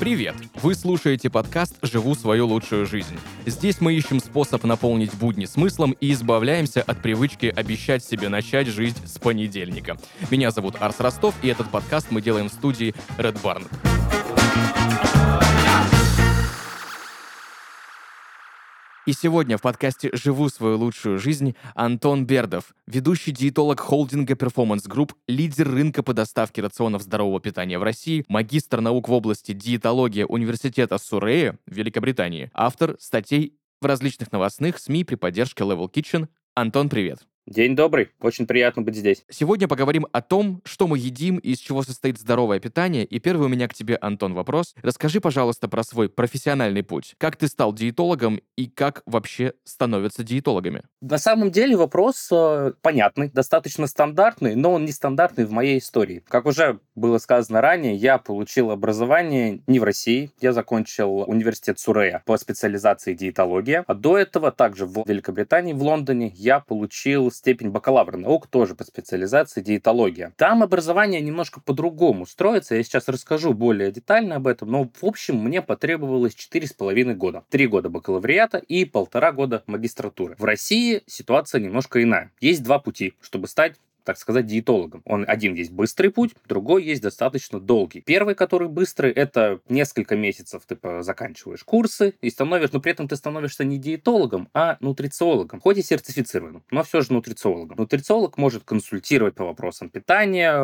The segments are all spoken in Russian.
Привет! Вы слушаете подкаст «Живу свою лучшую жизнь». Здесь мы ищем способ наполнить будни смыслом и избавляемся от привычки обещать себе начать жизнь с понедельника. Меня зовут Арс Ростов, и этот подкаст мы делаем в студии Red Barn. И сегодня в подкасте «Живу свою лучшую жизнь» Антон Бердов, ведущий диетолог холдинга Performance Group, лидер рынка по доставке рационов здорового питания в России, магистр наук в области диетологии Университета Сурея в Великобритании, автор статей в различных новостных СМИ при поддержке Level Kitchen. Антон, привет! День добрый, очень приятно быть здесь. Сегодня поговорим о том, что мы едим и из чего состоит здоровое питание. И первый у меня к тебе, Антон, вопрос. Расскажи, пожалуйста, про свой профессиональный путь. Как ты стал диетологом и как вообще становятся диетологами? На самом деле вопрос э, понятный, достаточно стандартный, но он не стандартный в моей истории. Как уже было сказано ранее, я получил образование не в России. Я закончил университет Сурея по специализации диетология. А до этого также в Великобритании, в Лондоне, я получил степень бакалавра наук, тоже по специализации диетология. Там образование немножко по-другому строится, я сейчас расскажу более детально об этом, но в общем мне потребовалось 4,5 года. Три года бакалавриата и полтора года магистратуры. В России ситуация немножко иная. Есть два пути, чтобы стать так сказать, диетологом. Он один есть быстрый путь, другой есть достаточно долгий. Первый, который быстрый, это несколько месяцев ты заканчиваешь курсы и становишься, но при этом ты становишься не диетологом, а нутрициологом. Хоть и сертифицированным, но все же нутрициологом. Нутрициолог может консультировать по вопросам питания,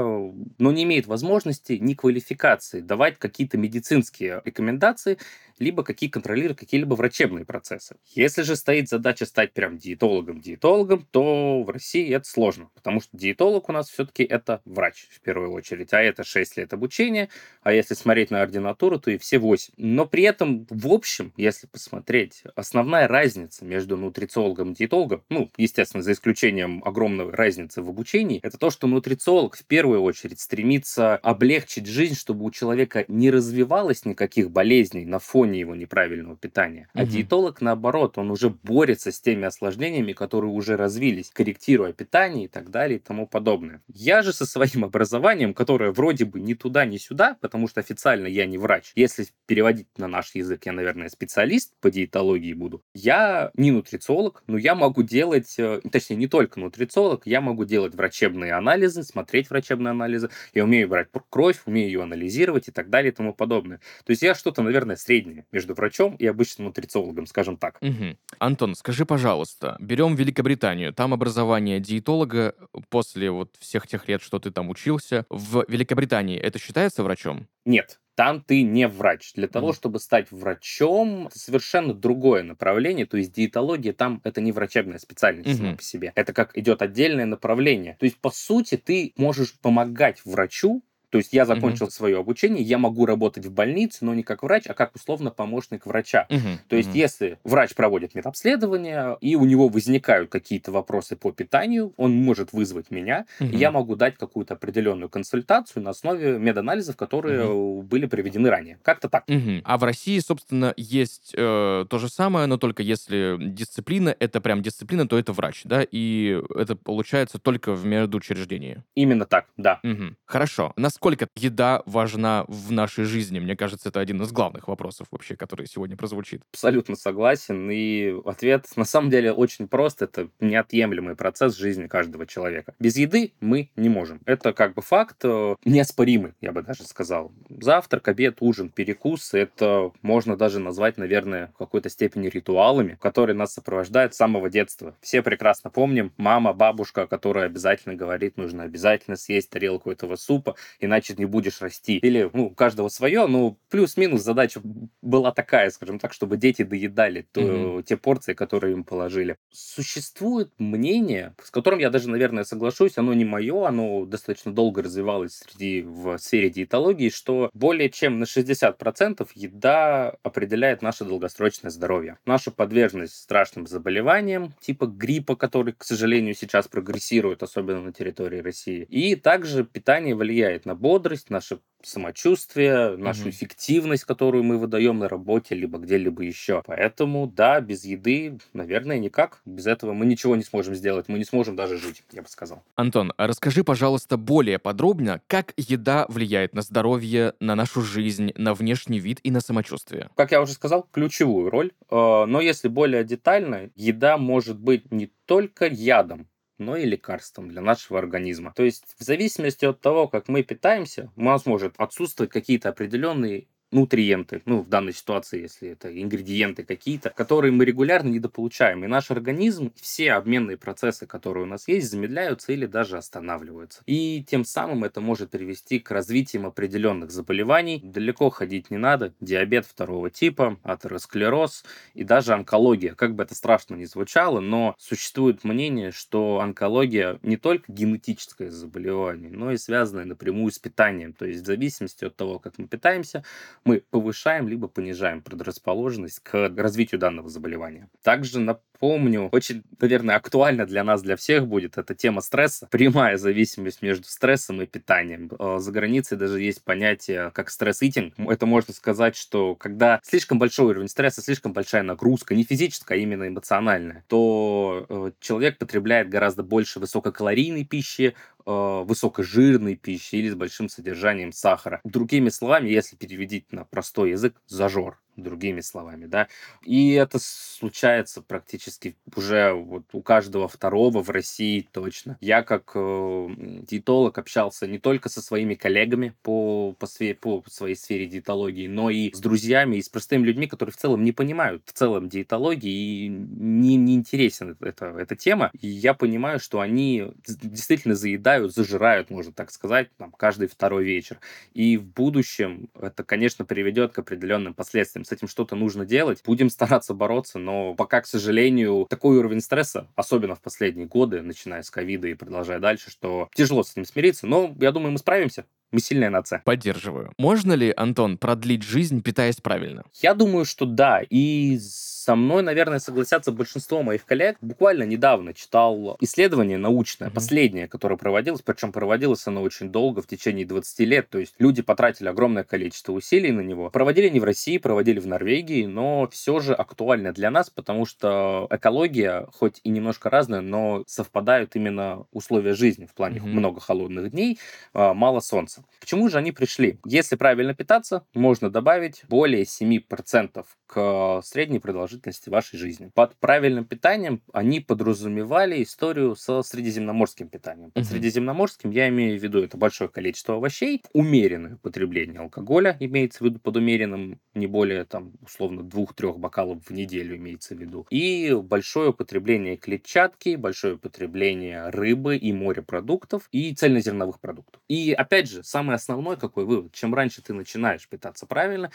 но не имеет возможности ни квалификации давать какие-то медицинские рекомендации либо какие контролируют какие-либо врачебные процессы. Если же стоит задача стать прям диетологом-диетологом, то в России это сложно, потому что диетолог у нас все-таки это врач в первую очередь, а это 6 лет обучения, а если смотреть на ординатуру, то и все 8. Но при этом, в общем, если посмотреть, основная разница между нутрициологом и диетологом, ну, естественно, за исключением огромной разницы в обучении, это то, что нутрициолог в первую очередь стремится облегчить жизнь, чтобы у человека не развивалось никаких болезней на фоне фоне его неправильного питания. А угу. диетолог, наоборот, он уже борется с теми осложнениями, которые уже развились, корректируя питание и так далее и тому подобное. Я же со своим образованием, которое вроде бы ни туда, ни сюда, потому что официально я не врач. Если переводить на наш язык, я, наверное, специалист по диетологии буду. Я не нутрициолог, но я могу делать, э, точнее, не только нутрициолог, я могу делать врачебные анализы, смотреть врачебные анализы. Я умею брать кровь, умею ее анализировать и так далее и тому подобное. То есть я что-то, наверное, среднее между врачом и обычным нутрициологом, скажем так. Угу. Антон, скажи, пожалуйста, берем Великобританию, там образование диетолога после вот всех тех лет, что ты там учился, в Великобритании это считается врачом? Нет, там ты не врач. Для того, чтобы стать врачом, это совершенно другое направление. То есть диетология там это не врачебная специальность mm-hmm. сама по себе. Это как идет отдельное направление. То есть, по сути, ты можешь помогать врачу то есть я закончил угу. свое обучение, я могу работать в больнице, но не как врач, а как условно помощник врача. Угу. То есть угу. если врач проводит медобследование, и у него возникают какие-то вопросы по питанию, он может вызвать меня, угу. и я могу дать какую-то определенную консультацию на основе меданализов, которые угу. были приведены ранее. Как-то так. Угу. А в России, собственно, есть э, то же самое, но только если дисциплина, это прям дисциплина, то это врач, да? И это получается только в медучреждении. Именно так, да. Угу. Хорошо. Нас насколько еда важна в нашей жизни? Мне кажется, это один из главных вопросов вообще, который сегодня прозвучит. Абсолютно согласен. И ответ на самом деле очень прост. Это неотъемлемый процесс жизни каждого человека. Без еды мы не можем. Это как бы факт э, неоспоримый, я бы даже сказал. Завтрак, обед, ужин, перекус — это можно даже назвать, наверное, в какой-то степени ритуалами, которые нас сопровождают с самого детства. Все прекрасно помним мама, бабушка, которая обязательно говорит, нужно обязательно съесть тарелку этого супа, и иначе не будешь расти. Или, ну, у каждого свое, но плюс-минус задача была такая, скажем так, чтобы дети доедали то, mm-hmm. те порции, которые им положили. Существует мнение, с которым я даже, наверное, соглашусь, оно не мое, оно достаточно долго развивалось среди в сфере диетологии, что более чем на 60% еда определяет наше долгосрочное здоровье. Нашу подверженность страшным заболеваниям, типа гриппа, который, к сожалению, сейчас прогрессирует, особенно на территории России. И также питание влияет на бодрость, наше самочувствие, нашу Мгм. эффективность, которую мы выдаем на работе, либо где-либо еще. Поэтому, да, без еды, наверное, никак. Без этого мы ничего не сможем сделать. Мы не сможем даже жить, я бы сказал. Антон, а расскажи, пожалуйста, более подробно, как еда влияет на здоровье, на нашу жизнь, на внешний вид и на самочувствие. Как я уже сказал, ключевую роль. Э, Но если более детально, еда может быть не только ядом, но и лекарством для нашего организма. То есть в зависимости от того, как мы питаемся, у нас может отсутствовать какие-то определенные нутриенты, ну, в данной ситуации, если это ингредиенты какие-то, которые мы регулярно недополучаем. И наш организм, все обменные процессы, которые у нас есть, замедляются или даже останавливаются. И тем самым это может привести к развитию определенных заболеваний. Далеко ходить не надо. Диабет второго типа, атеросклероз и даже онкология. Как бы это страшно ни звучало, но существует мнение, что онкология не только генетическое заболевание, но и связанное напрямую с питанием. То есть в зависимости от того, как мы питаемся, мы повышаем либо понижаем предрасположенность к развитию данного заболевания. Также напомню, очень, наверное, актуально для нас, для всех будет эта тема стресса. Прямая зависимость между стрессом и питанием. Э, За границей даже есть понятие как стресс-итинг. Это можно сказать, что когда слишком большой уровень стресса, слишком большая нагрузка, не физическая, а именно эмоциональная, то э, человек потребляет гораздо больше высококалорийной пищи, э, высокожирной пищи или с большим содержанием сахара. Другими словами, если переводить на простой язык, зажор другими словами, да. И это случается практически уже вот у каждого второго в России точно. Я как э, диетолог общался не только со своими коллегами по, по, све- по своей сфере диетологии, но и с друзьями, и с простыми людьми, которые в целом не понимают в целом диетологии и не, не интересен эта, эта тема. И я понимаю, что они действительно заедают, зажирают, можно так сказать, там, каждый второй вечер. И в будущем это, конечно, приведет к определенным последствиям. С этим что-то нужно делать. Будем стараться бороться, но пока, к сожалению, такой уровень стресса, особенно в последние годы, начиная с ковида и продолжая дальше, что тяжело с этим смириться, но я думаю, мы справимся. Мы сильная нация. Поддерживаю. Можно ли, Антон, продлить жизнь, питаясь правильно? Я думаю, что да. И со мной, наверное, согласятся большинство моих коллег. Буквально недавно читал исследование научное, Мгм. последнее, которое проводилось, причем проводилось оно очень долго, в течение 20 лет. То есть люди потратили огромное количество усилий на него. Проводили не в России, проводили в Норвегии, но все же актуально для нас, потому что экология, хоть и немножко разная, но совпадают именно условия жизни в плане Мгм. много холодных дней, а, мало солнца. К чему же они пришли? Если правильно питаться, можно добавить более 7% к средней продолжительности вашей жизни. Под правильным питанием они подразумевали историю со средиземноморским питанием. Под средиземноморским я имею в виду это большое количество овощей, умеренное потребление алкоголя имеется в виду под умеренным не более там условно двух-трех бокалов в неделю имеется в виду. И большое употребление клетчатки, большое употребление рыбы и морепродуктов и цельнозерновых продуктов. И опять же, самый основной какой вывод, чем раньше ты начинаешь питаться правильно,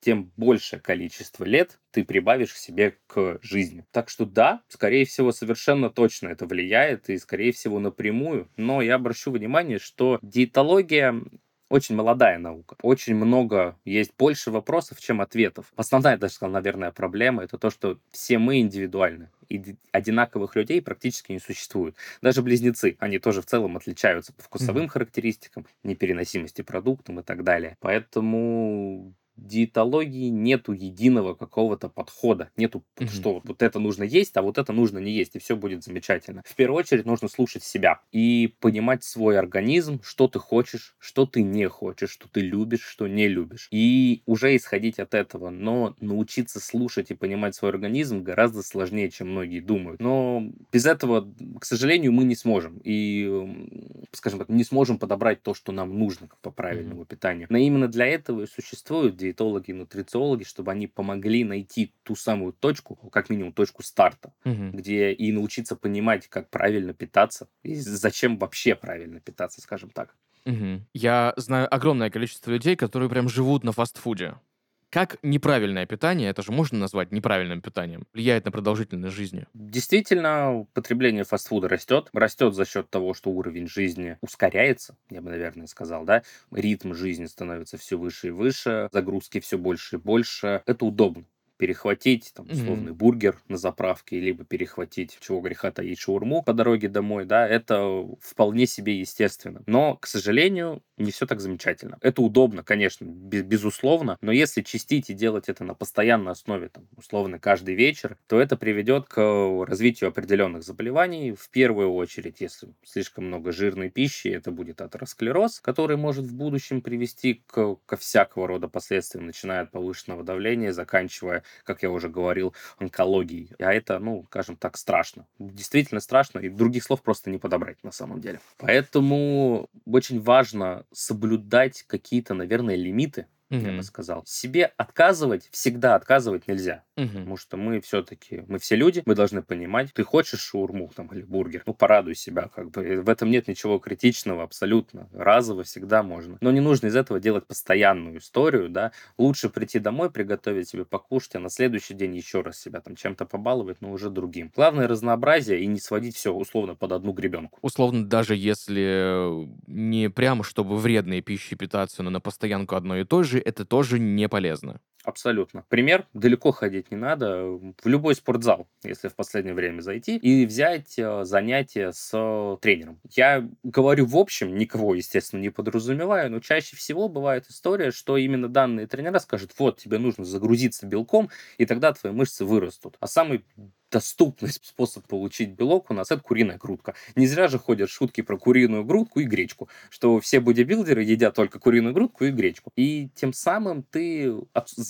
тем большее количество лет ты прибавишь к себе к жизни. Так что да, скорее всего, совершенно точно это влияет, и скорее всего напрямую. Но я обращу внимание, что диетология очень молодая наука. Очень много, есть больше вопросов, чем ответов. Основная, я даже сказал, наверное, проблема это то, что все мы индивидуальны. И ди- одинаковых людей практически не существует. Даже близнецы, они тоже в целом отличаются по вкусовым Мгм. характеристикам, непереносимости продуктам и так далее. Поэтому диетологии нету единого какого-то подхода. Нету, Мгм. что вот это нужно есть, а вот это нужно не есть, и все будет замечательно. В первую очередь нужно слушать себя и понимать свой организм, что ты хочешь, что ты не хочешь, что ты любишь, что не любишь. И уже исходить от этого. Но научиться слушать и понимать свой организм гораздо сложнее, чем многие думают. Но без этого, к сожалению, мы не сможем. И, скажем так, не сможем подобрать то, что нам нужно по правильному питанию. Но именно для этого и существуют диетологи нутрициологи, чтобы они помогли найти ту самую точку, как минимум точку старта, Мгм. где и научиться понимать, как правильно питаться, и зачем вообще правильно питаться, скажем так. Мгм. Я знаю огромное количество людей, которые прям живут на фастфуде. Как неправильное питание, это же можно назвать неправильным питанием, влияет на продолжительность жизни? Действительно, потребление фастфуда растет. Растет за счет того, что уровень жизни ускоряется, я бы, наверное, сказал, да. Ритм жизни становится все выше и выше, загрузки все больше и больше. Это удобно. Перехватить там, условный mm-hmm. бургер на заправке, либо перехватить, чего греха таить, шаурму по дороге домой, да, это вполне себе естественно. Но, к сожалению, не все так замечательно. Это удобно, конечно, безусловно, но если чистить и делать это на постоянной основе, там, условно, каждый вечер, то это приведет к развитию определенных заболеваний. В первую очередь, если слишком много жирной пищи, это будет атеросклероз, который может в будущем привести к, ко всякого рода последствиям, начиная от повышенного давления, заканчивая, как я уже говорил, онкологией. А это, ну, скажем так, страшно. Действительно страшно, и других слов просто не подобрать на самом деле. Поэтому очень важно соблюдать какие-то, наверное, лимиты, угу. я бы сказал. Себе отказывать, всегда отказывать нельзя. Угу. Потому что мы все-таки, мы все люди, мы должны понимать, ты хочешь шаурму там или бургер, ну порадуй себя, как бы. В этом нет ничего критичного абсолютно. Разово всегда можно. Но не нужно из этого делать постоянную историю, да. Лучше прийти домой, приготовить себе покушать, а на следующий день еще раз себя там чем-то побаловать, но уже другим. Главное разнообразие и не сводить все условно под одну гребенку. Условно, даже если не прямо чтобы вредной пищей питаться, но на постоянку одной и той же, это тоже не полезно. Абсолютно. Пример, далеко ходить не надо. В любой спортзал, если в последнее время зайти, и взять э, занятие с тренером. Я говорю в общем, никого, естественно, не подразумеваю, но чаще всего бывает история, что именно данные тренера скажут, вот, тебе нужно загрузиться белком, и тогда твои мышцы вырастут. А самый доступный способ получить белок у нас это куриная грудка. Не зря же ходят шутки про куриную грудку и гречку, что все бодибилдеры едят только куриную грудку и гречку. И тем самым ты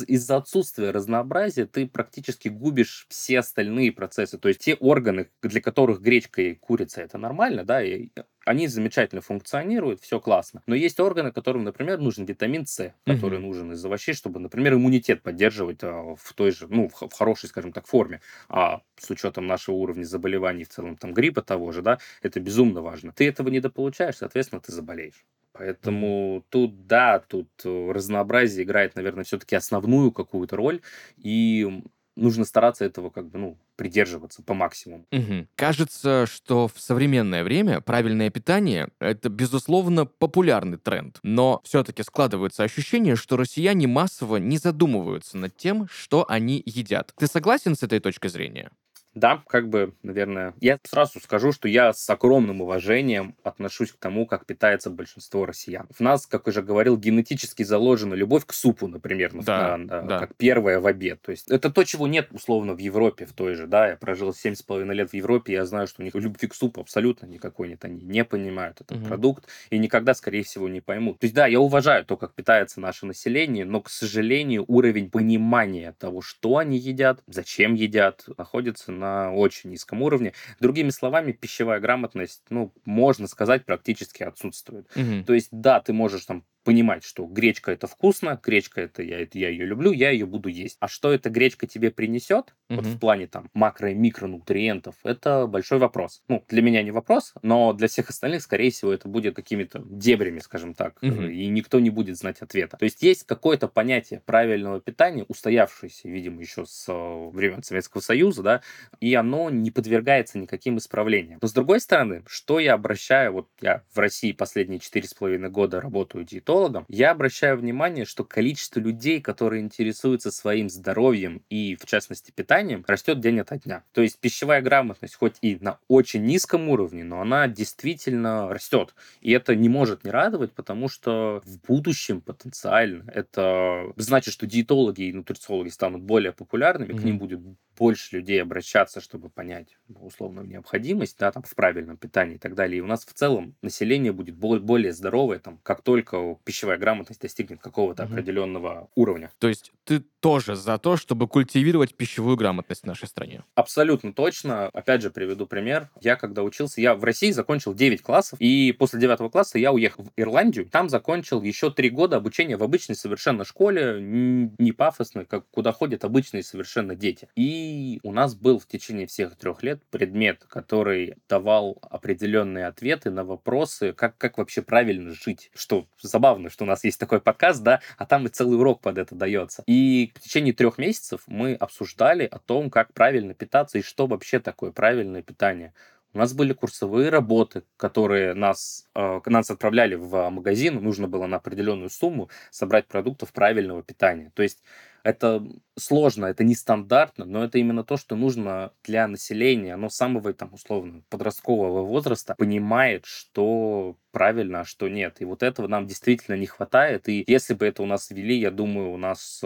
из-за отсутствия разнообразия ты практически губишь все остальные процессы. То есть те органы, для которых гречка и курица это нормально, да, и они замечательно функционируют, все классно. Но есть органы, которым, например, нужен витамин С, который угу. нужен из овощей, чтобы, например, иммунитет поддерживать а, в той же, ну, в, в хорошей, скажем так, форме. А с учетом нашего уровня заболеваний в целом, там, гриппа того же, да, это безумно важно. Ты этого недополучаешь, соответственно, ты заболеешь. Поэтому тут, да, тут э, разнообразие играет, наверное, все-таки основную какую-то роль. И нужно стараться этого как бы, ну, придерживаться по максимуму. Угу. Кажется, что в современное время правильное питание — это, безусловно, популярный тренд. Но все-таки складывается ощущение, что россияне массово не задумываются над тем, что они едят. Ты согласен с этой точкой зрения? Да, как бы, наверное, я сразу скажу, что я с огромным уважением отношусь к тому, как питается большинство россиян. В нас, как уже говорил, генетически заложена любовь к супу, например, да, на, да. как первое в обед. То есть это то, чего нет, условно, в Европе в той же, да, я прожил 7,5 лет в Европе, я знаю, что у них любви к супу абсолютно никакой нет, они не понимают этот угу. продукт и никогда, скорее всего, не поймут. То есть да, я уважаю то, как питается наше население, но, к сожалению, уровень понимания того, что они едят, зачем едят, находится на на очень низком уровне. Другими словами, пищевая грамотность, ну, можно сказать, практически отсутствует. Угу. То есть, да, ты можешь там понимать, что гречка это вкусно, гречка это я, это я ее люблю, я ее буду есть. А что эта гречка тебе принесет, угу. вот в плане там макро- и микронутриентов, это большой вопрос. Ну, для меня не вопрос, но для всех остальных, скорее всего, это будет какими-то дебрями, скажем так, угу. и никто не будет знать ответа. То есть есть какое-то понятие правильного питания, устоявшееся, видимо, еще с э, времен Советского Союза, да, и оно не подвергается никаким исправлениям. Но с другой стороны, что я обращаю, вот я в России последние четыре с половиной года работаю диетологом, диетологом, я обращаю внимание, что количество людей, которые интересуются своим здоровьем и, в частности, питанием, растет день ото дня. То есть пищевая грамотность хоть и на очень низком уровне, но она действительно растет. И это не может не радовать, потому что в будущем потенциально это значит, что диетологи и нутрициологи станут более популярными, mm-hmm. к ним будет больше людей обращаться, чтобы понять условную необходимость, да, там, в правильном питании и так далее. И у нас в целом население будет более здоровое, там, как только пищевая грамотность достигнет какого-то угу. определенного уровня. То есть ты тоже за то, чтобы культивировать пищевую грамотность в нашей стране? Абсолютно точно. Опять же, приведу пример. Я когда учился, я в России закончил 9 классов, и после 9 класса я уехал в Ирландию. Там закончил еще 3 года обучения в обычной совершенно школе, не пафосной, как куда ходят обычные совершенно дети. И у нас был в течение всех трех лет предмет, который давал определенные ответы на вопросы, как, как вообще правильно жить. Что забавно, что у нас есть такой подкаст, да, а там и целый урок под это дается. И в течение трех месяцев мы обсуждали о том, как правильно питаться и что вообще такое правильное питание. У нас были курсовые работы, которые нас, э, нас отправляли в магазин, нужно было на определенную сумму собрать продуктов правильного питания. То есть Это сложно, это нестандартно, но это именно то, что нужно для населения. Оно самого, там, условно, подросткового возраста понимает, что правильно, а что нет. И вот этого нам действительно не хватает. И если бы это у нас ввели, я думаю, у нас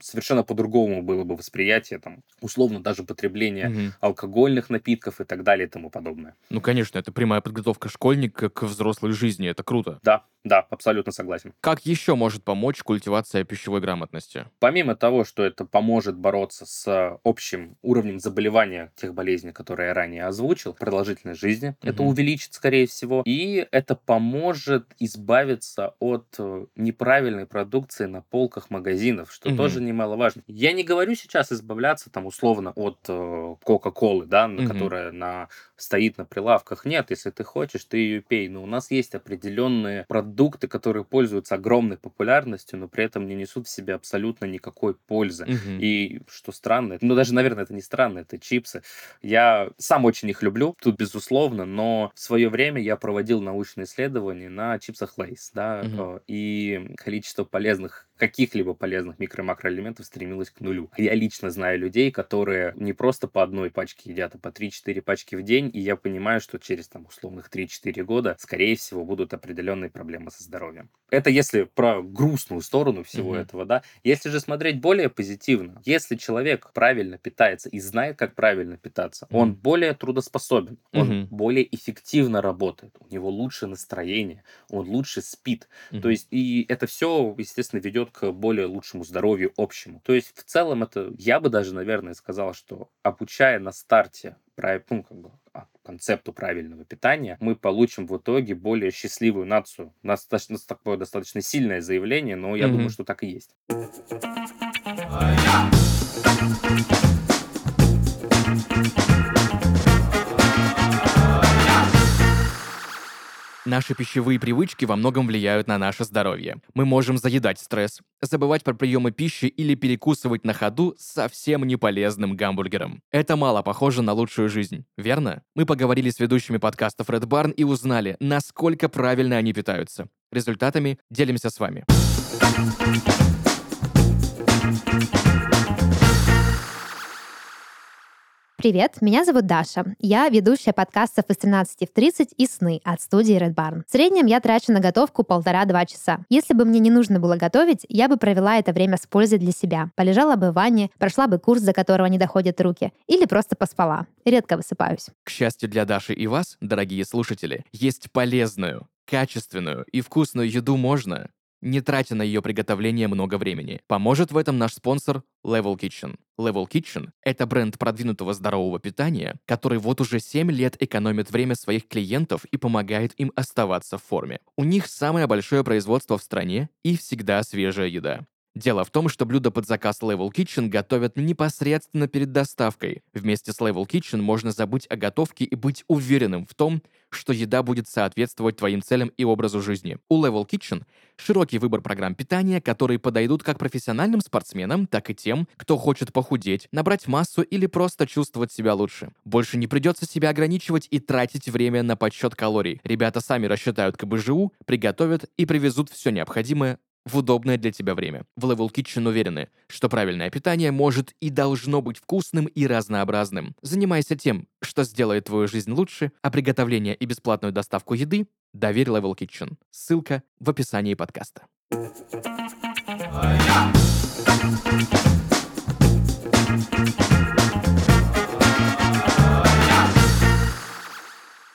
совершенно по-другому было бы восприятие, там, условно, даже потребление угу. алкогольных напитков и так далее и тому подобное. Ну, конечно, это прямая подготовка школьника к взрослой жизни. Это круто. Да, да, абсолютно согласен. Как еще может помочь культивация пищевой грамотности? Помимо того, что это поможет бороться с общим уровнем заболевания тех болезней, которые я ранее озвучил, продолжительность жизни, угу. это увеличит, скорее всего, и это поможет избавиться от э, неправильной продукции на полках магазинов, что угу. тоже немаловажно. Я не говорю сейчас избавляться там условно от э, Кока-Колы, да, угу. которая на стоит на прилавках. Нет, если ты хочешь, ты ее пей. Но у нас есть определенные продукты, которые пользуются огромной популярностью, но при этом не несут в себе абсолютно никакой пользы. Угу. И что странно, ну даже, наверное, это не странно, это чипсы. Я сам очень их люблю, тут безусловно, но в свое время я проводил научные исследования на чипсах Лейс, да, угу. и количество полезных каких-либо полезных микро- и макроэлементов стремилась к нулю. Я лично знаю людей, которые не просто по одной пачке едят, а по 3-4 пачки в день, и я понимаю, что через там условных 3-4 года, скорее всего, будут определенные проблемы со здоровьем. Это если про грустную сторону всего mm-hmm. этого, да. Если же смотреть более позитивно, если человек правильно питается и знает, как правильно питаться, mm-hmm. он более трудоспособен, он mm-hmm. более эффективно работает, у него лучше настроение, он лучше спит. Mm-hmm. То есть, и это все, естественно, ведет к более лучшему здоровью общему. То есть, в целом, это, я бы даже, наверное, сказал, что обучая на старте ну, как бы, а, концепту правильного питания, мы получим в итоге более счастливую нацию. У нас достаточно, такое достаточно сильное заявление, но я mm-hmm. думаю, что так и есть. Наши пищевые привычки во многом влияют на наше здоровье. Мы можем заедать стресс, забывать про приемы пищи или перекусывать на ходу совсем неполезным гамбургером. Это мало похоже на лучшую жизнь, верно? Мы поговорили с ведущими подкастов Red Barn и узнали, насколько правильно они питаются. Результатами делимся с вами. Привет, меня зовут Даша. Я ведущая подкастов из 13 в 30 и сны от студии Red Barn. В среднем я трачу на готовку полтора-два часа. Если бы мне не нужно было готовить, я бы провела это время с пользой для себя. Полежала бы в ванне, прошла бы курс, до которого не доходят руки, или просто поспала. Редко высыпаюсь. К счастью для Даши и вас, дорогие слушатели, есть полезную, качественную и вкусную еду можно, не тратя на ее приготовление много времени. Поможет в этом наш спонсор Level Kitchen. Level Kitchen — это бренд продвинутого здорового питания, который вот уже 7 лет экономит время своих клиентов и помогает им оставаться в форме. У них самое большое производство в стране и всегда свежая еда. Дело в том, что блюда под заказ Level Kitchen готовят непосредственно перед доставкой. Вместе с Level Kitchen можно забыть о готовке и быть уверенным в том, что еда будет соответствовать твоим целям и образу жизни. У Level Kitchen широкий выбор программ питания, которые подойдут как профессиональным спортсменам, так и тем, кто хочет похудеть, набрать массу или просто чувствовать себя лучше. Больше не придется себя ограничивать и тратить время на подсчет калорий. Ребята сами рассчитают КБЖУ, приготовят и привезут все необходимое в удобное для тебя время. В Level Kitchen уверены, что правильное питание может и должно быть вкусным и разнообразным. Занимайся тем, что сделает твою жизнь лучше, а приготовление и бесплатную доставку еды доверь Level Kitchen. Ссылка в описании подкаста.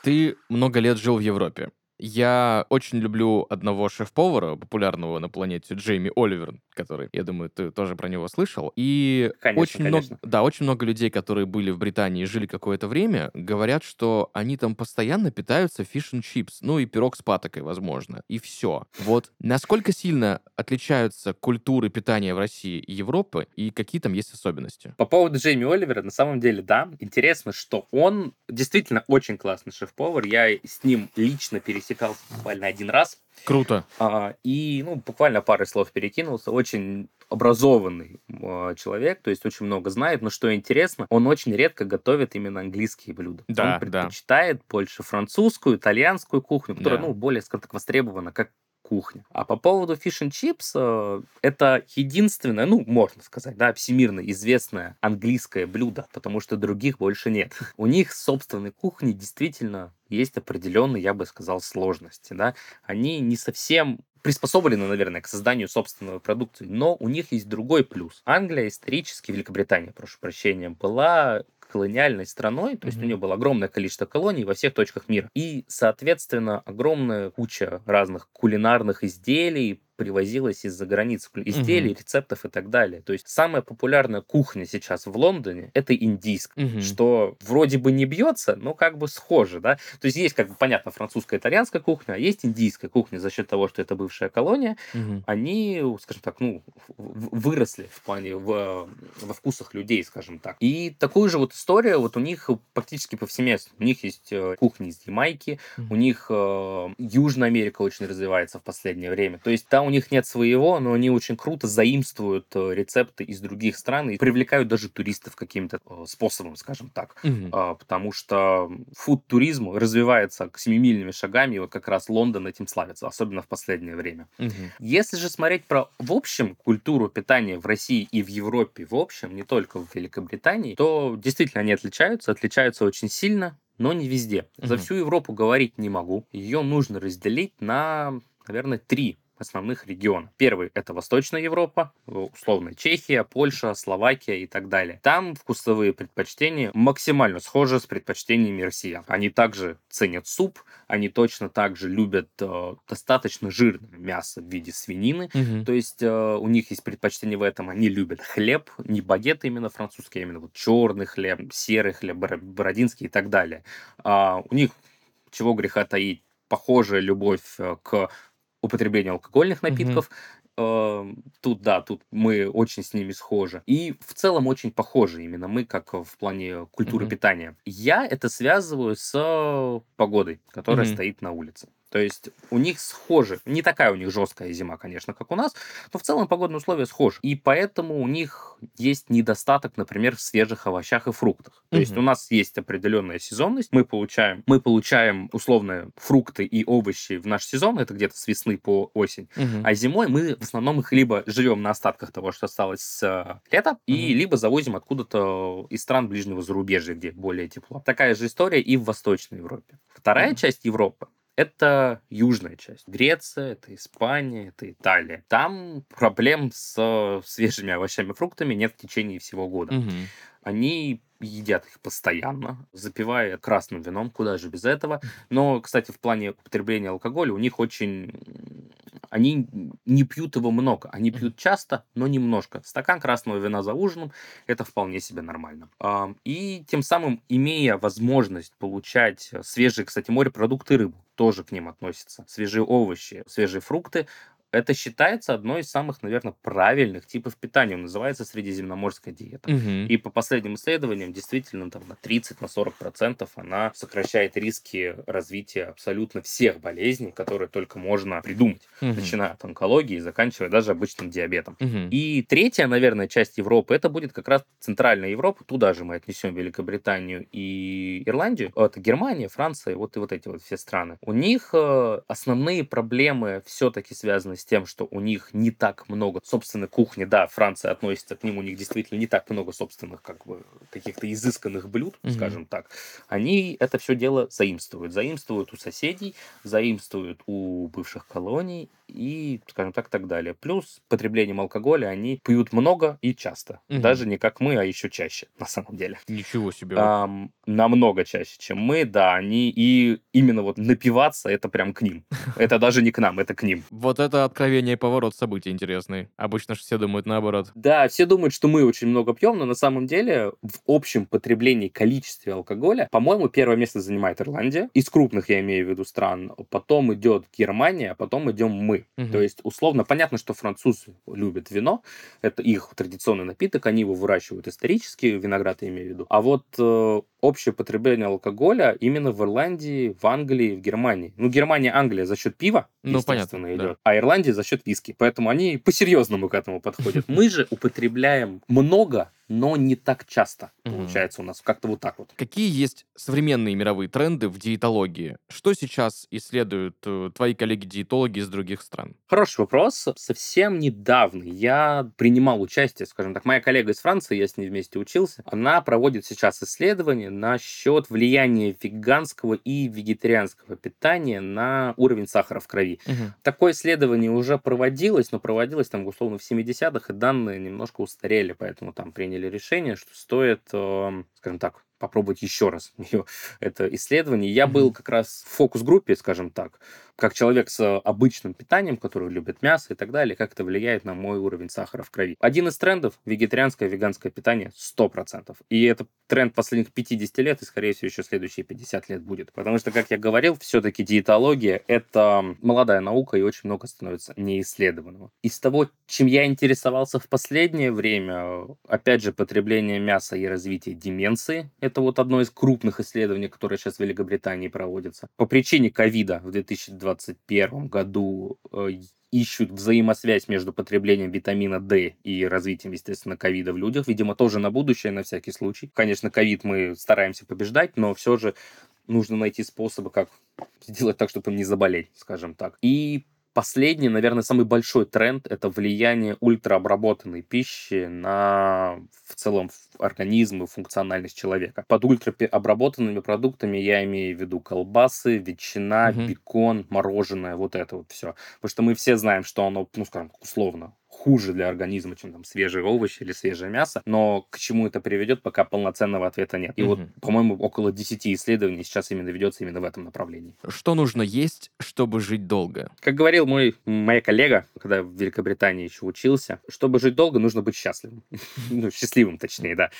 Ты много лет жил в Европе. Я очень люблю одного шеф-повара, популярного на планете, Джейми Оливер, который, я думаю, ты тоже про него слышал. И конечно, очень конечно. много, да, очень много людей, которые были в Британии и жили какое-то время, говорят, что они там постоянно питаются фиш чипс, ну и пирог с патокой, возможно, и все. Вот насколько сильно отличаются культуры питания в России и Европы, и какие там есть особенности? По поводу Джейми Оливера, на самом деле, да, интересно, что он действительно очень классный шеф-повар. Я с ним лично пересекся пересекался буквально один раз. Круто. А, и, ну, буквально парой слов перекинулся. Очень образованный э, человек, то есть очень много знает, но что интересно, он очень редко готовит именно английские блюда. Да, он предпочитает да. больше французскую, итальянскую кухню, которая, да. ну, более, скажем так, востребована как кухня. А по поводу фиш and чипс, это единственное, ну, можно сказать, да, всемирно известное английское блюдо, потому что других больше нет. У них собственной кухни действительно есть определенные, я бы сказал, сложности, да. Они не совсем приспособлены, наверное, к созданию собственной продукции, но у них есть другой плюс. Англия исторически, Великобритания, прошу прощения, была колониальной страной, то есть mm-hmm. у нее было огромное количество колоний во всех точках мира. И, соответственно, огромная куча разных кулинарных изделий, привозилось из-за границы изделий, угу. рецептов и так далее. То есть самая популярная кухня сейчас в Лондоне это индийская, угу. что вроде бы не бьется, но как бы схоже, да. То есть есть, как бы понятно, французская, итальянская кухня, а есть индийская кухня за счет того, что это бывшая колония. Угу. Они, скажем так, ну выросли в плане в, во вкусах людей, скажем так. И такую же вот историю вот у них практически повсеместно. У них есть э, кухни из Ямайки, угу. у них э, Южная Америка очень развивается в последнее время. То есть там у них нет своего, но они очень круто заимствуют э, рецепты из других стран и привлекают даже туристов каким-то э, способом, скажем так. Угу. Потому что фуд-туризм развивается семимильными шагами, и вот как раз Лондон этим славится, особенно в последнее время. Угу. Если же смотреть про в общем культуру питания в России и в Европе в общем, не только в Великобритании, то действительно они отличаются, отличаются очень сильно, но не везде. За всю Европу говорить не могу. Ее нужно разделить на, наверное, три основных регионов. Первый — это Восточная Европа, условно Чехия, Польша, Словакия и так далее. Там вкусовые предпочтения максимально схожи с предпочтениями россиян. Они также ценят суп, они точно так же любят э, достаточно жирное мясо в виде свинины, угу. то есть э, у них есть предпочтение в этом, они любят хлеб, не багет именно французский, а именно вот черный хлеб, серый хлеб, бородинский и так далее. А, у них, чего греха таить, похожая любовь э, к употребления алкогольных напитков. Mm-hmm. Тут, да, тут мы очень с ними схожи. И в целом очень похожи именно мы, как в плане культуры mm-hmm. питания. Я это связываю с погодой, которая mm-hmm. стоит на улице. То есть у них схожи. Не такая у них жесткая зима, конечно, как у нас, но в целом погодные условия схожи. И поэтому у них есть недостаток, например, в свежих овощах и фруктах. То угу. есть у нас есть определенная сезонность. Мы получаем, мы получаем условные фрукты и овощи в наш сезон, это где-то с весны по осень. Угу. А зимой мы в основном их либо живем на остатках того, что осталось с э, лета, угу. и либо завозим откуда-то из стран ближнего зарубежья, где более тепло. Такая же история и в Восточной Европе. Вторая угу. часть Европы это южная часть. Греция, это Испания, это Италия. Там проблем с свежими овощами и фруктами нет в течение всего года. Угу. Они едят их постоянно, запивая красным вином, куда же без этого. Но, кстати, в плане употребления алкоголя у них очень они не пьют его много, они пьют часто, но немножко. Стакан красного вина за ужином – это вполне себе нормально. И тем самым, имея возможность получать свежие, кстати, морепродукты и рыбу, тоже к ним относятся, свежие овощи, свежие фрукты, это считается одной из самых, наверное, правильных типов питания. Он называется средиземноморская диета. Угу. И по последним исследованиям, действительно, там на 30-40% она сокращает риски развития абсолютно всех болезней, которые только можно придумать. Угу. Начиная от онкологии и заканчивая даже обычным диабетом. Угу. И третья, наверное, часть Европы, это будет как раз Центральная Европа. Туда же мы отнесем Великобританию и Ирландию. Это Германия, Франция, вот и вот эти вот все страны. У них э, основные проблемы все-таки связаны с с тем, что у них не так много собственной кухни. Да, Франция относится к ним, у них действительно не так много собственных как бы каких-то изысканных блюд, mm-hmm. скажем так. Они это все дело заимствуют. Заимствуют у соседей, заимствуют у бывших колоний и, скажем так, так далее. Плюс потреблением алкоголя они пьют много и часто. Mm-hmm. Даже не как мы, а еще чаще, на самом деле. Ничего себе. Um, намного чаще, чем мы, да. Они и именно вот напиваться, это прям к ним. Это даже не к нам, это к ним. Вот это откровение и поворот событий интересный. Обычно же все думают наоборот. Да, все думают, что мы очень много пьем, но на самом деле в общем потреблении количестве алкоголя, по-моему, первое место занимает Ирландия. Из крупных, я имею в виду, стран. Потом идет Германия, а потом идем мы. Угу. То есть, условно, понятно, что французы любят вино. Это их традиционный напиток, они его выращивают исторически, виноград я имею в виду. А вот э, общее потребление алкоголя именно в Ирландии, в Англии, в Германии. Ну, Германия, Англия за счет пива, ну, естественно, понятно, идет. Да. А Ирландия за счет виски. Поэтому они по-серьезному к этому подходят. Мы же употребляем много но не так часто Мгм. получается у нас. Как-то вот так вот. Какие есть современные мировые тренды в диетологии? Что сейчас исследуют э, твои коллеги-диетологи из других стран? Хороший вопрос. Совсем недавно я принимал участие, скажем так, моя коллега из Франции, я с ней вместе учился, она проводит сейчас исследование насчет влияния веганского и вегетарианского питания на уровень сахара в крови. Такое исследование уже проводилось, но проводилось там условно в 70-х, и данные немножко устарели, поэтому там приняли решение, что стоит, э, скажем так, попробовать еще раз её- это исследование. Я был как раз в фокус-группе, скажем так, как человек с обычным питанием, который любит мясо и так далее, как это влияет на мой уровень сахара в крови. Один из трендов – вегетарианское, веганское питание 100%. И это тренд последних 50 лет, и, скорее всего, еще следующие 50 лет будет. Потому что, как я говорил, все-таки диетология – это молодая наука, и очень много становится неисследованного. Из того, чем я интересовался в последнее время, опять же, потребление мяса и развитие деменции – это вот одно из крупных исследований, которое сейчас в Великобритании проводится. По причине ковида в 2021 году э, ищут взаимосвязь между потреблением витамина D и развитием, естественно, ковида в людях. Видимо, тоже на будущее, на всякий случай. Конечно, ковид мы стараемся побеждать, но все же нужно найти способы, как сделать так, чтобы им не заболеть, скажем так. И последний, наверное, самый большой тренд – это влияние ультраобработанной пищи на в целом организм и функциональность человека. Под ультраобработанными продуктами я имею в виду колбасы, ветчина, Мгм. бекон, мороженое, вот это вот все. Потому что мы все знаем, что оно, ну, скажем, условно, хуже для организма, чем там свежие овощи или свежее мясо, но к чему это приведет, пока полноценного ответа нет. И вот, Мгм. по-моему, около 10 исследований сейчас именно ведется именно в этом направлении. Что нужно есть, чтобы жить долго? Как говорил мой, моя коллега, когда в Великобритании еще учился, чтобы жить долго, нужно быть счастливым. Ну, счастливым, точнее, да.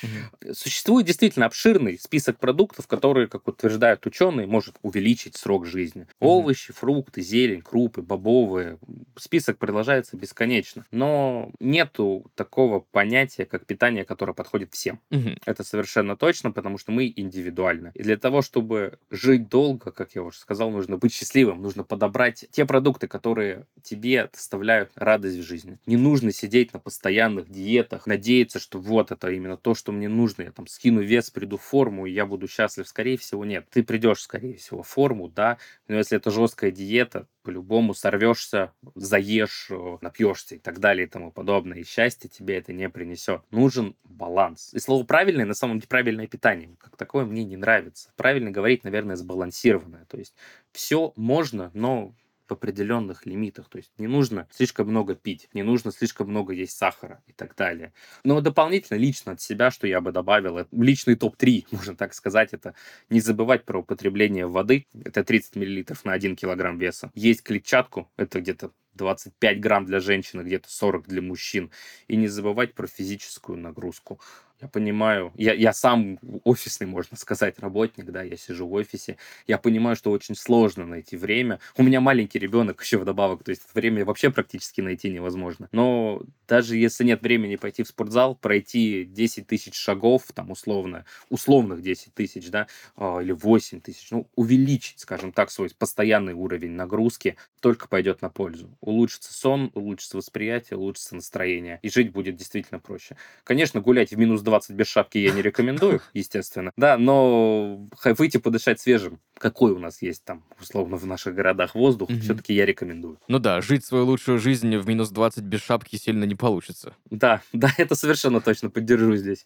Существует действительно обширный список продуктов, которые, как утверждают ученые, может увеличить срок жизни. Овощи, фрукты, зелень, крупы, бобовые. Список продолжается бесконечно. Но нету такого понятия, как питание, которое подходит всем. Это совершенно точно, потому что мы индивидуальны. И для того, чтобы жить долго, как я уже сказал, нужно быть счастливым, нужно подобрать те продукты, которые тебе доставляют радость в жизни. Не нужно сидеть на постоянных диетах, надеяться, что вот это именно то, что мне нужно. Я там скину вес, приду в форму, и я буду счастлив. Скорее всего, нет. Ты придешь, скорее всего, в форму, да, но если это жесткая диета, по-любому сорвешься, заешь, э, напьешься и так далее и тому подобное. И счастье тебе это не принесет. Нужен баланс. И слово правильное, на самом деле, правильное питание. Как такое мне не нравится. Правильно говорить, наверное, сбалансированное. То есть все можно, но в определенных лимитах. То есть не нужно слишком много пить, не нужно слишком много есть сахара и так далее. Но дополнительно лично от себя, что я бы добавил, это личный топ-3, можно так сказать, это не забывать про употребление воды, это 30 мл на 1 килограмм веса. Есть клетчатку, это где-то 25 грамм для женщины, где-то 40 для мужчин. И не забывать про физическую нагрузку. Я понимаю, я, я сам офисный, можно сказать, работник, да, я сижу в офисе. Я понимаю, что очень сложно найти время. У меня маленький ребенок еще вдобавок, то есть время вообще практически найти невозможно. Но даже если нет времени пойти в спортзал, пройти 10 тысяч шагов, там условно, условных 10 тысяч, да, а, или 8 тысяч, ну, увеличить, скажем так, свой постоянный уровень нагрузки, только пойдет на пользу. Улучшится сон, улучшится восприятие, улучшится настроение, и жить будет действительно проще. Конечно, гулять в минус 20 без шапки я не рекомендую, естественно, да, но выйти подышать свежим, какой у нас есть там, условно, в наших городах воздух, Мгм. все-таки я рекомендую. Ну да, жить свою лучшую жизнь в минус 20 без шапки сильно не получится. Да, да, это совершенно точно поддержу здесь.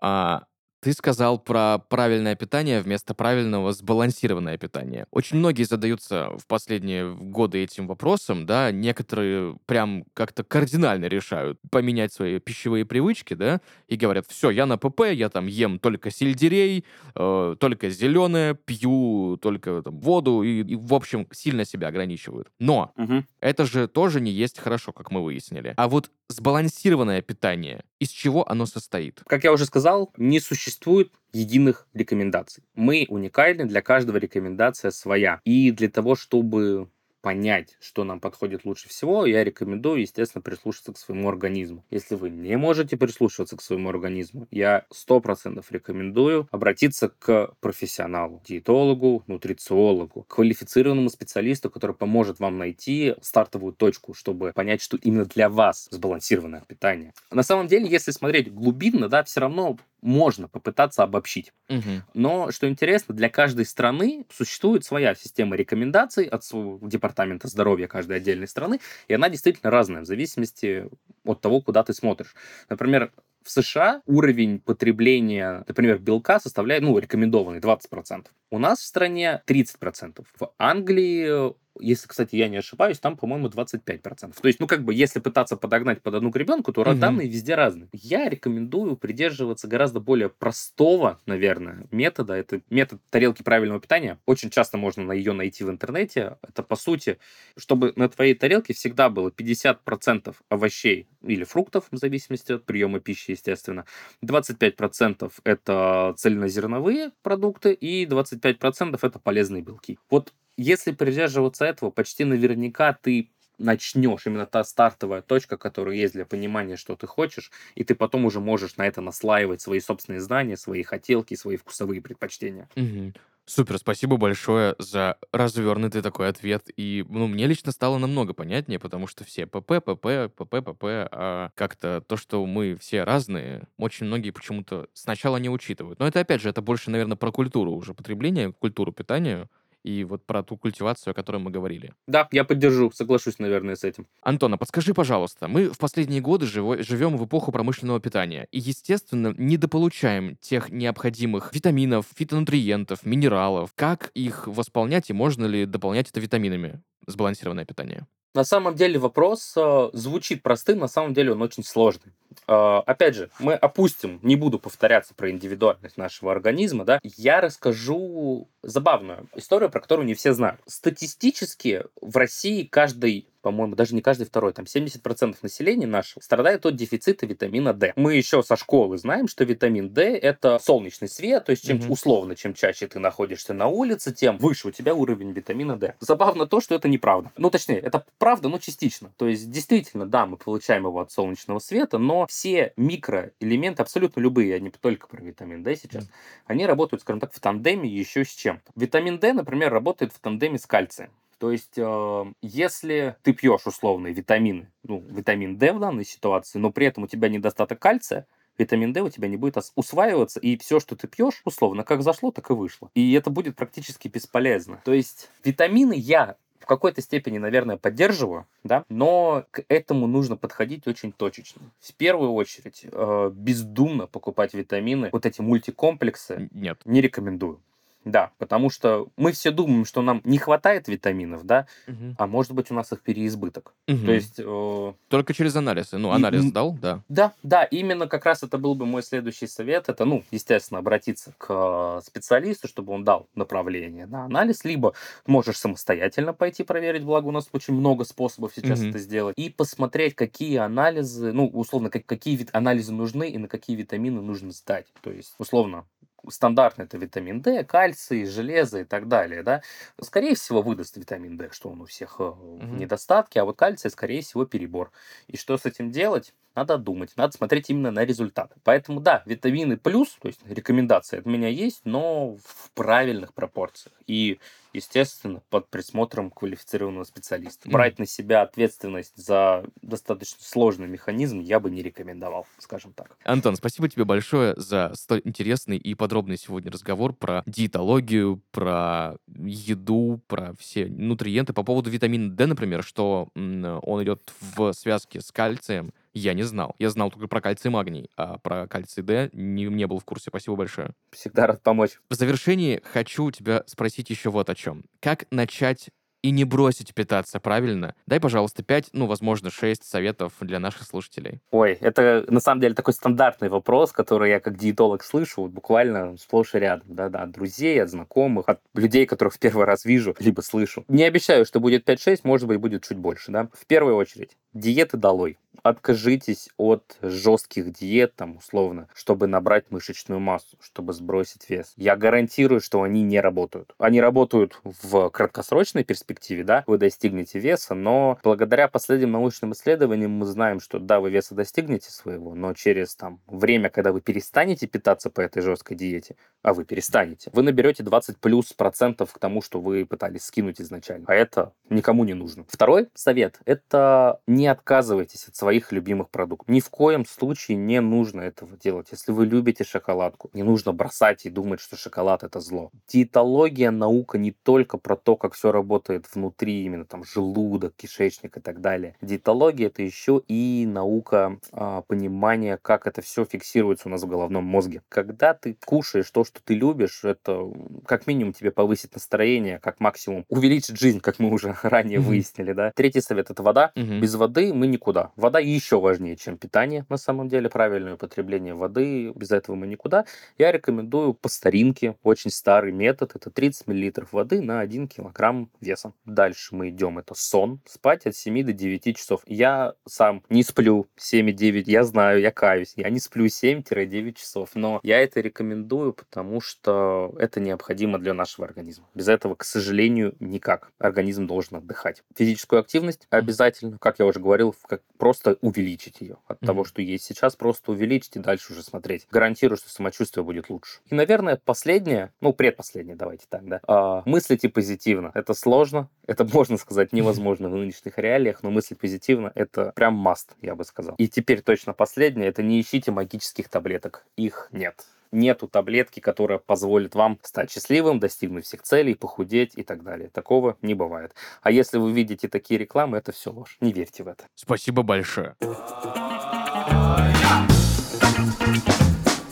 А ты сказал про правильное питание вместо правильного сбалансированное питание. Очень многие задаются в последние годы этим вопросом, да, некоторые прям как-то кардинально решают поменять свои пищевые привычки, да, и говорят, все, я на ПП, я там ем только сельдерей, э, только зеленое, пью только там, воду и, и, в общем, сильно себя ограничивают. Но Мгм. это же тоже не есть хорошо, как мы выяснили. А вот сбалансированное питание, из чего оно состоит? Как я уже сказал, не существует единых рекомендаций. Мы уникальны, для каждого рекомендация своя. И для того, чтобы понять, что нам подходит лучше всего, я рекомендую, естественно, прислушаться к своему организму. Если вы не можете прислушиваться к своему организму, я сто процентов рекомендую обратиться к профессионалу, диетологу, нутрициологу, квалифицированному специалисту, который поможет вам найти стартовую точку, чтобы понять, что именно для вас сбалансированное питание. На самом деле, если смотреть глубинно, да, все равно можно попытаться обобщить. Угу. Но, что интересно, для каждой страны существует своя система рекомендаций от своего департамента здоровья каждой отдельной страны, и она действительно разная в зависимости от того, куда ты смотришь. Например, в США уровень потребления, например, белка составляет, ну, рекомендованный 20%. У нас в стране 30%. В Англии если, кстати, я не ошибаюсь, там, по-моему, 25%. То есть, ну, как бы, если пытаться подогнать под одну гребенку, то угу. данные везде разные. Я рекомендую придерживаться гораздо более простого, наверное, метода. Это метод тарелки правильного питания. Очень часто можно на ее найти в интернете. Это, по сути, чтобы на твоей тарелке всегда было 50% овощей или фруктов, в зависимости от приема пищи, естественно. 25% это цельнозерновые продукты и 25% это полезные белки. Вот если придерживаться этого, почти наверняка ты начнешь, именно та стартовая точка, которая есть для понимания, что ты хочешь, и ты потом уже можешь на это наслаивать свои собственные знания, свои хотелки, свои вкусовые предпочтения. Угу. Супер, спасибо большое за развернутый такой ответ. И, ну, мне лично стало намного понятнее, потому что все ПП, ПП, ПП, ПП, а как-то то, что мы все разные, очень многие почему-то сначала не учитывают. Но это, опять же, это больше, наверное, про культуру уже потребления, культуру питания, и вот про ту культивацию, о которой мы говорили. Да, я поддержу, соглашусь, наверное, с этим. Антона, подскажи, пожалуйста, мы в последние годы живо- живем в эпоху промышленного питания и, естественно, недополучаем тех необходимых витаминов, фитонутриентов, минералов. Как их восполнять и можно ли дополнять это витаминами? Сбалансированное питание. На самом деле вопрос э, звучит простым, на самом деле он очень сложный. Э, опять же, мы опустим, не буду повторяться про индивидуальность нашего организма, да, я расскажу забавную историю, про которую не все знают. Статистически в России каждый по-моему, даже не каждый второй, там 70% населения нашего страдает от дефицита витамина D. Мы еще со школы знаем, что витамин D это солнечный свет, то есть чем угу. условно, чем чаще ты находишься на улице, тем выше у тебя уровень витамина D. Забавно то, что это неправда. Ну, точнее, это правда, но частично. То есть, действительно, да, мы получаем его от солнечного света, но все микроэлементы, абсолютно любые, а не только про витамин D сейчас, mm. они работают, скажем так, в тандеме еще с чем-то. Витамин D, например, работает в тандеме с кальцием. То есть, э, если ты пьешь условные витамины, ну, витамин D в данной ситуации, но при этом у тебя недостаток кальция, витамин D у тебя не будет усваиваться, и все, что ты пьешь, условно, как зашло, так и вышло. И это будет практически бесполезно. То есть, витамины я в какой-то степени, наверное, поддерживаю, да, но к этому нужно подходить очень точечно. В первую очередь, э, бездумно покупать витамины, вот эти мультикомплексы, Нет. не рекомендую. Да, потому что мы все думаем, что нам не хватает витаминов, да, Мгм. а может быть у нас их переизбыток. Мгм. То есть, э, Только через анализы. Ну, И- анализ м- дал, да. да, да, именно как раз это был бы мой следующий совет. Это, ну, естественно, обратиться к э, специалисту, чтобы он дал направление на анализ, либо можешь самостоятельно пойти проверить, благо у нас очень много способов сейчас Мгм. это сделать, и посмотреть, какие анализы, ну, условно, как- какие вит- анализы нужны и на какие витамины нужно сдать. То есть, условно, стандартно это витамин D, кальций, железо и так далее, да, скорее всего выдаст витамин D, что он у всех э, в недостатке, а вот кальций, скорее всего, перебор. И что с этим делать? Надо думать, надо смотреть именно на результаты. Поэтому да, витамины плюс, то есть рекомендации от меня есть, но в правильных пропорциях. И, естественно, под присмотром квалифицированного специалиста. Мгм. Брать на себя ответственность за достаточно сложный механизм я бы не рекомендовал, скажем так. Антон, спасибо тебе большое за столь интересный и подробный сегодня разговор про диетологию, про еду, про все нутриенты. По поводу витамина D, например, что он идет в связке с кальцием, я не знал. Я знал только про кальций и магний, а про кальций D не, не был в курсе. Спасибо большое. Всегда рад помочь. В завершении хочу тебя спросить еще вот о чем. Как начать и не бросить питаться правильно? Дай, пожалуйста, 5, ну, возможно, 6 советов для наших слушателей. Ой, это на самом деле такой стандартный вопрос, который я как диетолог слышу вот буквально сплошь и рядом, да-да, от друзей, от знакомых, от людей, которых в первый раз вижу, либо слышу. Не обещаю, что будет 5-6, может быть, будет чуть больше, да. В первую очередь, диеты долой. Откажитесь от жестких диет, там, условно, чтобы набрать мышечную массу, чтобы сбросить вес. Я гарантирую, что они не работают. Они работают в краткосрочной перспективе, перспективе, да, вы достигнете веса, но благодаря последним научным исследованиям мы знаем, что да, вы веса достигнете своего, но через там время, когда вы перестанете питаться по этой жесткой диете, а вы перестанете, вы наберете 20 плюс процентов к тому, что вы пытались скинуть изначально. А это никому не нужно. Второй совет – это не отказывайтесь от своих любимых продуктов. Ни в коем случае не нужно этого делать. Если вы любите шоколадку, не нужно бросать и думать, что шоколад – это зло. Диетология, наука не только про то, как все работает внутри, именно там желудок, кишечник и так далее. Диетология – это еще и наука а, понимания, как это все фиксируется у нас в головном мозге. Когда ты кушаешь то, что ты любишь, это как минимум тебе повысит настроение, как максимум увеличит жизнь, как мы уже ранее mm-hmm. выяснили, да. Третий совет – это вода. Mm-hmm. Без воды мы никуда. Вода еще важнее, чем питание, на самом деле, правильное употребление воды, без этого мы никуда. Я рекомендую по старинке, очень старый метод, это 30 мл воды на 1 килограмм веса. Дальше мы идем, это сон, спать от 7 до 9 часов. Я сам не сплю 7-9, я знаю, я каюсь, я не сплю 7-9 часов, но я это рекомендую, потому что это необходимо для нашего организма. Без этого, к сожалению, никак. Организм должен отдыхать. Физическую активность обязательно, как я уже говорил, как просто увеличить ее. От mm-hmm. того, что есть сейчас, просто увеличить и дальше уже смотреть. Гарантирую, что самочувствие будет лучше. И, наверное, последнее, ну, предпоследнее, давайте так, да. А, мыслите позитивно. Это сложно, это, можно сказать, невозможно в нынешних реалиях, но мыслить позитивно — это прям маст, я бы сказал. И теперь точно последнее — это не ищите магических таблеток. Их нет нету таблетки, которая позволит вам стать счастливым, достигнуть всех целей, похудеть и так далее. Такого не бывает. А если вы видите такие рекламы, это все ложь. Не верьте в это. Спасибо большое.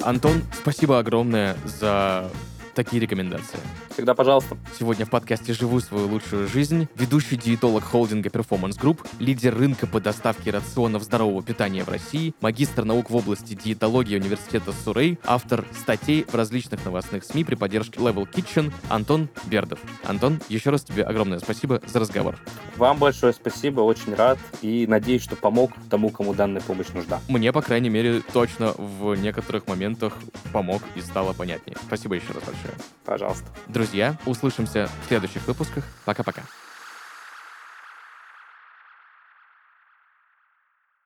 Антон, спасибо огромное за такие рекомендации. Всегда пожалуйста. Сегодня в подкасте «Живу свою лучшую жизнь» ведущий диетолог холдинга Performance Group, лидер рынка по доставке рационов здорового питания в России, магистр наук в области диетологии университета Сурей, автор статей в различных новостных СМИ при поддержке Level Kitchen Антон Бердов. Антон, еще раз тебе огромное спасибо за разговор. Вам большое спасибо, очень рад и надеюсь, что помог тому, кому данная помощь нужна. Мне, по крайней мере, точно в некоторых моментах помог и стало понятнее. Спасибо еще раз большое. Пожалуйста. Друзья, услышимся в следующих выпусках. Пока-пока.